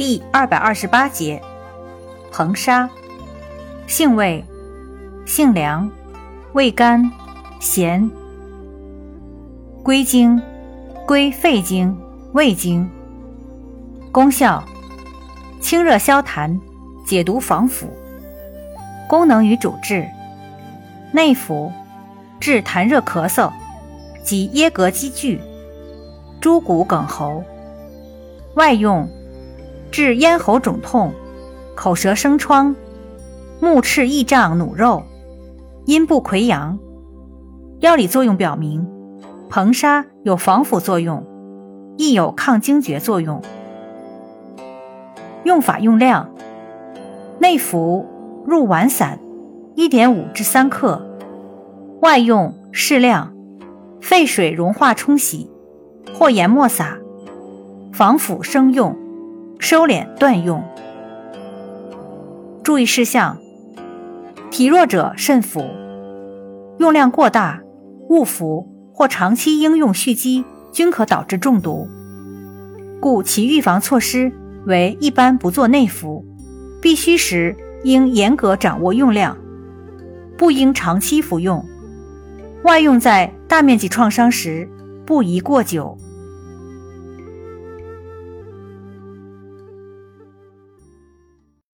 第二百二十八节，硼砂，性味，性凉，味甘，咸。归经，归肺经、胃经。功效，清热消痰，解毒防腐。功能与主治，内服，治痰热咳嗽及噎膈积聚、诸骨梗喉；外用，治咽喉肿痛、口舌生疮、目赤翳胀努肉、阴部溃疡。药理作用表明，硼砂有防腐作用，亦有抗惊厥作用。用法用量，内服。入丸散，一点五至三克；外用适量，沸水融化冲洗，或研末撒。防腐生用，收敛断用。注意事项：体弱者慎服，用量过大误服或长期应用蓄积均可导致中毒。故其预防措施为一般不做内服，必须时。应严格掌握用量，不应长期服用。外用在大面积创伤时，不宜过久。